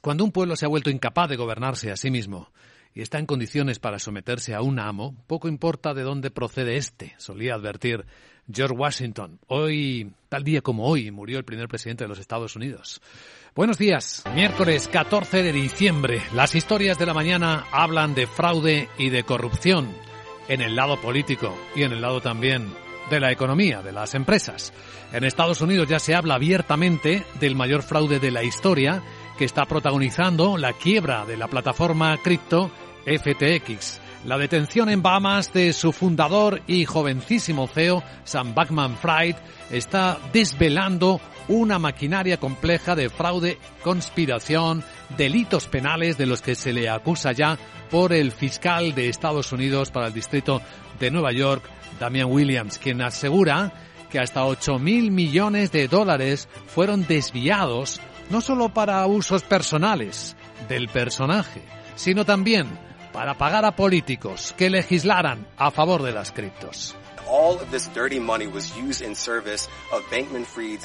Cuando un pueblo se ha vuelto incapaz de gobernarse a sí mismo y está en condiciones para someterse a un amo, poco importa de dónde procede éste, solía advertir George Washington. Hoy, tal día como hoy, murió el primer presidente de los Estados Unidos. Buenos días, miércoles 14 de diciembre. Las historias de la mañana hablan de fraude y de corrupción en el lado político y en el lado también de la economía, de las empresas. En Estados Unidos ya se habla abiertamente del mayor fraude de la historia que está protagonizando la quiebra de la plataforma cripto FTX. La detención en Bahamas de su fundador y jovencísimo CEO, Sam Backman Fried, está desvelando una maquinaria compleja de fraude, conspiración, delitos penales de los que se le acusa ya por el fiscal de Estados Unidos para el distrito de Nueva York, Damian Williams, quien asegura que hasta 8 mil millones de dólares fueron desviados no solo para usos personales del personaje, sino también para pagar a políticos que legislaran a favor de las criptos.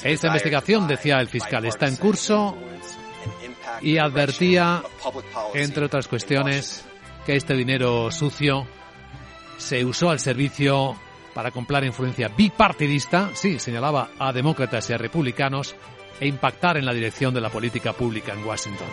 Esta investigación, decía el fiscal, está en curso y advertía, entre otras cuestiones, que este dinero sucio se usó al servicio para comprar influencia bipartidista, sí, señalaba a demócratas y a republicanos, e impactar en la dirección de la política pública en Washington.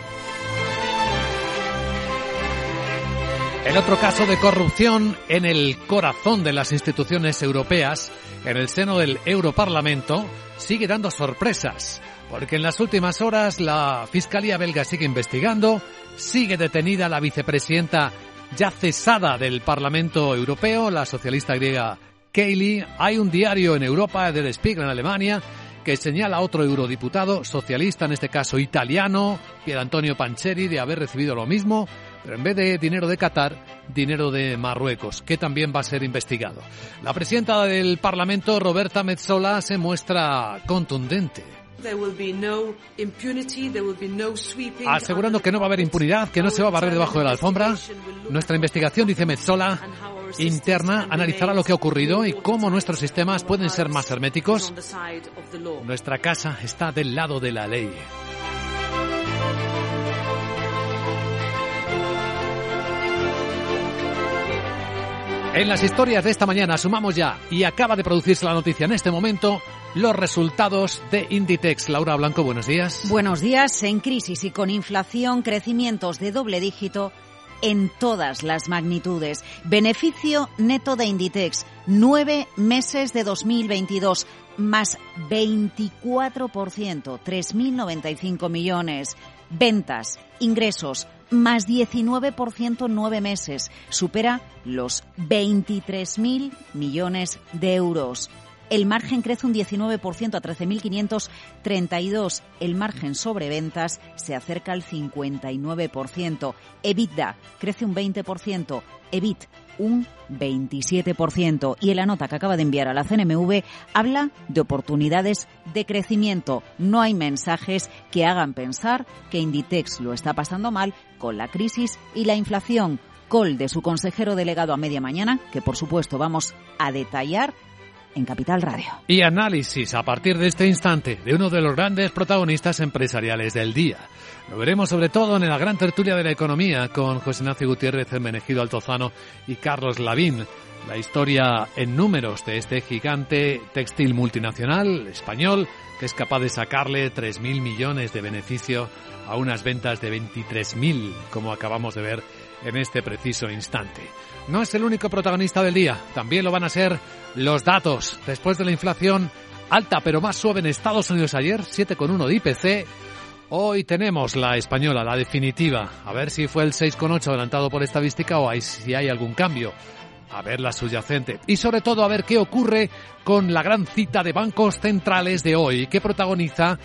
El otro caso de corrupción en el corazón de las instituciones europeas, en el seno del Europarlamento, sigue dando sorpresas, porque en las últimas horas la Fiscalía belga sigue investigando, sigue detenida la vicepresidenta ya cesada del Parlamento Europeo, la socialista griega Kaylee. Hay un diario en Europa, Der Spiegel en Alemania, que señala a otro eurodiputado socialista, en este caso italiano, Pier Antonio Pancheri, de haber recibido lo mismo, pero en vez de dinero de Qatar, dinero de Marruecos, que también va a ser investigado. La presidenta del Parlamento, Roberta Metzola, se muestra contundente. Asegurando que no va a haber impunidad, que no se va a barrer debajo de la alfombra. Nuestra investigación, dice Metzola, interna analizará lo que ha ocurrido y cómo nuestros sistemas pueden ser más herméticos. Nuestra casa está del lado de la ley. En las historias de esta mañana sumamos ya, y acaba de producirse la noticia en este momento, los resultados de Inditex. Laura Blanco, buenos días. Buenos días. En crisis y con inflación, crecimientos de doble dígito en todas las magnitudes. Beneficio neto de Inditex, nueve meses de 2022, más 24%, 3.095 millones. Ventas, ingresos, más 19% en nueve meses. Supera los 23.000 millones de euros. El margen crece un 19% a 13.532. El margen sobre ventas se acerca al 59%. EBITDA crece un 20%. EBIT un 27%. Y en la nota que acaba de enviar a la CNMV habla de oportunidades de crecimiento. No hay mensajes que hagan pensar que Inditex lo está pasando mal con la crisis y la inflación. Col de su consejero delegado a media mañana, que por supuesto vamos a detallar en Capital Radio. Y análisis a partir de este instante de uno de los grandes protagonistas empresariales del día. Lo veremos sobre todo en la gran tertulia de la economía con José Ignacio Gutiérrez, Menegido Altozano y Carlos Lavín. La historia en números de este gigante textil multinacional español que es capaz de sacarle 3.000 millones de beneficio a unas ventas de 23.000, como acabamos de ver en este preciso instante. No es el único protagonista del día, también lo van a ser los datos. Después de la inflación alta pero más suave en Estados Unidos ayer, 7,1 de IPC, hoy tenemos la española, la definitiva. A ver si fue el 6,8 adelantado por estadística o hay, si hay algún cambio. A ver la subyacente. Y sobre todo a ver qué ocurre con la gran cita de bancos centrales de hoy que protagoniza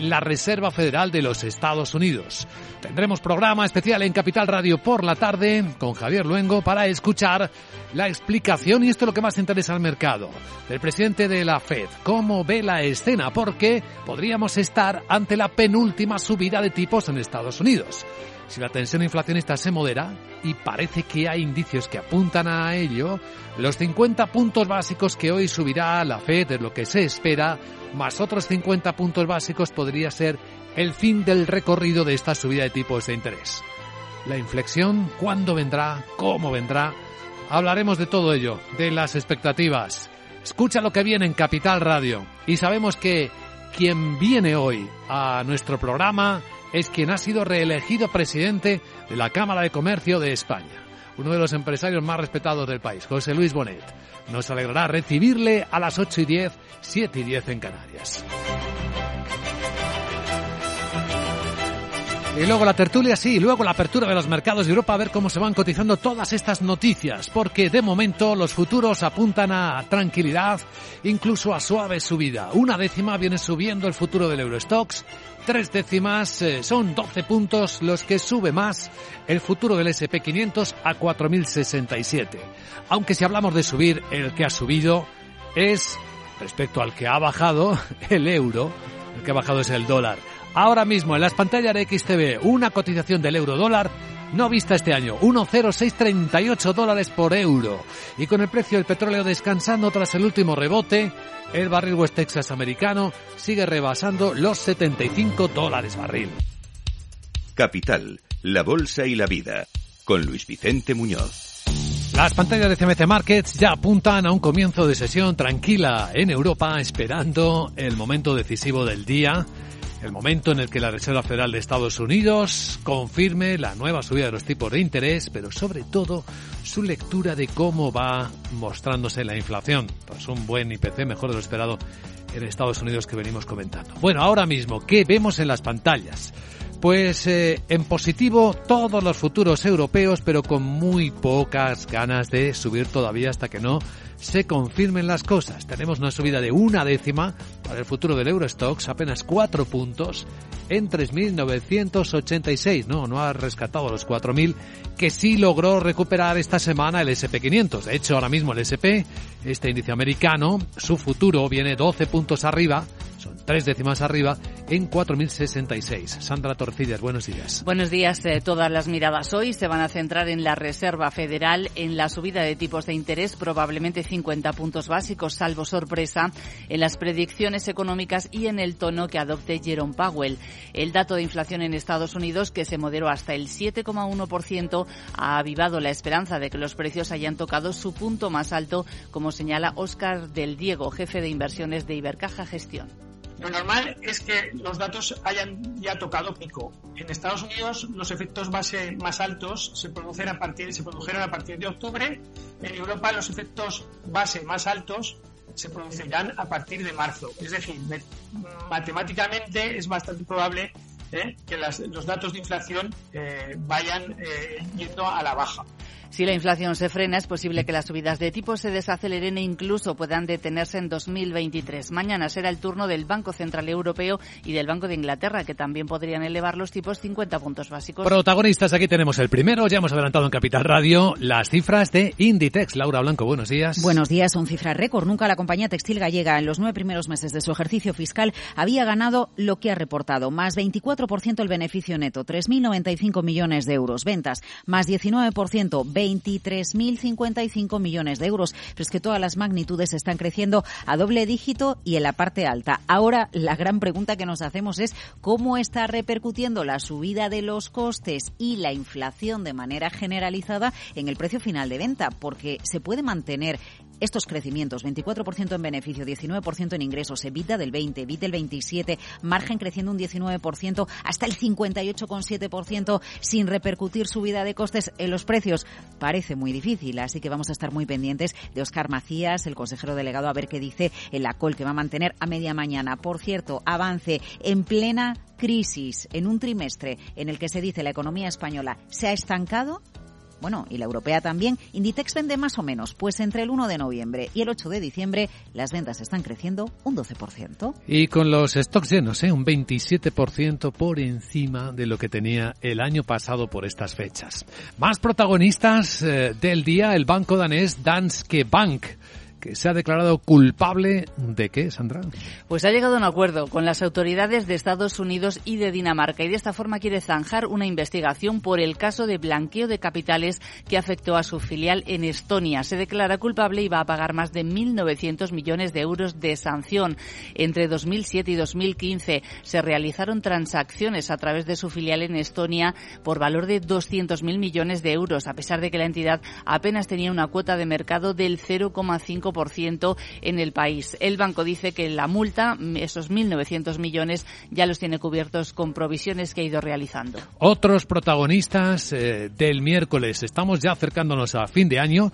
la Reserva Federal de los Estados Unidos. Tendremos programa especial en Capital Radio por la tarde con Javier Luengo para escuchar la explicación, y esto es lo que más interesa al mercado, del presidente de la Fed. ¿Cómo ve la escena? Porque podríamos estar ante la penúltima subida de tipos en Estados Unidos. Si la tensión inflacionista se modera, y parece que hay indicios que apuntan a ello, los 50 puntos básicos que hoy subirá la Fed es lo que se espera, más otros 50 puntos básicos podría ser el fin del recorrido de esta subida de tipos de interés. La inflexión, cuándo vendrá, cómo vendrá. Hablaremos de todo ello, de las expectativas. Escucha lo que viene en Capital Radio. Y sabemos que quien viene hoy a nuestro programa es quien ha sido reelegido presidente de la Cámara de Comercio de España uno de los empresarios más respetados del país, José Luis Bonet. Nos alegrará recibirle a las 8 y 10, 7 y 10 en Canarias. Y luego la tertulia, sí, luego la apertura de los mercados de Europa, a ver cómo se van cotizando todas estas noticias, porque de momento los futuros apuntan a tranquilidad, incluso a suave subida. Una décima viene subiendo el futuro del Eurostox, tres décimas, eh, son 12 puntos los que sube más el futuro del SP500 a 4.067. Aunque si hablamos de subir, el que ha subido es, respecto al que ha bajado, el euro, el que ha bajado es el dólar. Ahora mismo en las pantallas de XTV, una cotización del euro dólar no vista este año, 1,0638 dólares por euro. Y con el precio del petróleo descansando tras el último rebote, el barril West Texas americano sigue rebasando los 75 dólares barril. Capital, la bolsa y la vida, con Luis Vicente Muñoz. Las pantallas de CMC Markets ya apuntan a un comienzo de sesión tranquila en Europa, esperando el momento decisivo del día el momento en el que la Reserva Federal de Estados Unidos confirme la nueva subida de los tipos de interés, pero sobre todo su lectura de cómo va mostrándose la inflación. Pues un buen IPC mejor de lo esperado en Estados Unidos que venimos comentando. Bueno, ahora mismo, ¿qué vemos en las pantallas? Pues eh, en positivo todos los futuros europeos, pero con muy pocas ganas de subir todavía hasta que no se confirmen las cosas. Tenemos una subida de una décima para el futuro del Eurostox, apenas cuatro puntos en 3.986. No, no ha rescatado los 4.000 que sí logró recuperar esta semana el SP500. De hecho, ahora mismo el SP, este índice americano, su futuro viene 12 puntos arriba son tres décimas arriba en 4.066. Sandra Torcillas, buenos días. Buenos días. Eh, todas las miradas hoy se van a centrar en la Reserva Federal, en la subida de tipos de interés, probablemente 50 puntos básicos, salvo sorpresa, en las predicciones económicas y en el tono que adopte Jerome Powell. El dato de inflación en Estados Unidos, que se moderó hasta el 7,1%, ha avivado la esperanza de que los precios hayan tocado su punto más alto, como señala Óscar del Diego, jefe de inversiones de Ibercaja Gestión. Lo normal es que los datos hayan ya tocado pico. En Estados Unidos los efectos base más altos se producen a partir, se produjeron a partir de octubre. En Europa los efectos base más altos se producirán a partir de marzo. Es decir, matemáticamente es bastante probable ¿eh? que los datos de inflación eh, vayan eh, yendo a la baja. Si la inflación se frena, es posible que las subidas de tipos se desaceleren e incluso puedan detenerse en 2023. Mañana será el turno del Banco Central Europeo y del Banco de Inglaterra, que también podrían elevar los tipos 50 puntos básicos. Protagonistas, aquí tenemos el primero, ya hemos adelantado en Capital Radio, las cifras de Inditex. Laura Blanco, buenos días. Buenos días, son cifras récord. Nunca la compañía textil gallega en los nueve primeros meses de su ejercicio fiscal había ganado lo que ha reportado, más 24% el beneficio neto, 3.095 millones de euros. Ventas, más 19%, 23.055 millones de euros. Pero es que todas las magnitudes están creciendo a doble dígito y en la parte alta. Ahora, la gran pregunta que nos hacemos es cómo está repercutiendo la subida de los costes y la inflación de manera generalizada en el precio final de venta, porque se puede mantener estos crecimientos, 24% en beneficio, 19% en ingresos, EBITDA del 20, EBITDA del 27, margen creciendo un 19%, hasta el 58,7% sin repercutir subida de costes en los precios. Parece muy difícil, así que vamos a estar muy pendientes de Oscar Macías, el consejero delegado, a ver qué dice en la col que va a mantener a media mañana. Por cierto, avance en plena crisis en un trimestre en el que se dice la economía española se ha estancado bueno, y la europea también, Inditex vende más o menos, pues entre el 1 de noviembre y el 8 de diciembre las ventas están creciendo un 12%. Y con los stocks llenos, ¿eh? un 27% por encima de lo que tenía el año pasado por estas fechas. Más protagonistas eh, del día, el banco danés Danske Bank se ha declarado culpable de qué, Sandra? Pues ha llegado a un acuerdo con las autoridades de Estados Unidos y de Dinamarca y de esta forma quiere zanjar una investigación por el caso de blanqueo de capitales que afectó a su filial en Estonia. Se declara culpable y va a pagar más de 1.900 millones de euros de sanción. Entre 2007 y 2015 se realizaron transacciones a través de su filial en Estonia por valor de 200.000 millones de euros, a pesar de que la entidad apenas tenía una cuota de mercado del 0,5% en el país. El banco dice que la multa, esos 1.900 millones, ya los tiene cubiertos con provisiones que ha ido realizando. Otros protagonistas eh, del miércoles. Estamos ya acercándonos a fin de año.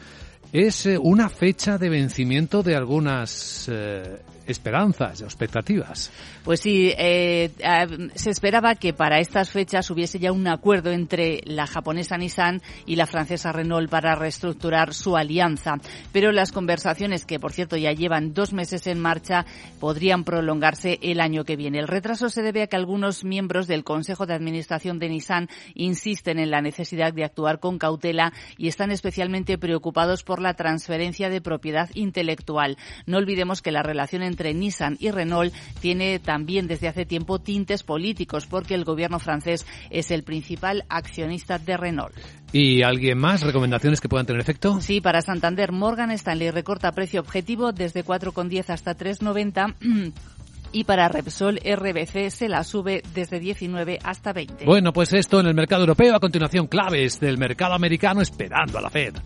Es eh, una fecha de vencimiento de algunas eh, esperanzas, expectativas. Pues sí, eh, se esperaba que para estas fechas hubiese ya un acuerdo entre la japonesa Nissan y la francesa Renault para reestructurar su alianza. Pero las conversaciones, que por cierto ya llevan dos meses en marcha, podrían prolongarse el año que viene. El retraso se debe a que algunos miembros del Consejo de Administración de Nissan insisten en la necesidad de actuar con cautela y están especialmente preocupados por la transferencia de propiedad intelectual. No olvidemos que la relación entre entre Nissan y Renault tiene también desde hace tiempo tintes políticos porque el gobierno francés es el principal accionista de Renault. ¿Y alguien más? ¿Recomendaciones que puedan tener efecto? Sí, para Santander, Morgan Stanley recorta precio objetivo desde 4,10 hasta 3,90 y para Repsol RBC se la sube desde 19 hasta 20. Bueno, pues esto en el mercado europeo. A continuación, claves del mercado americano esperando a la Fed.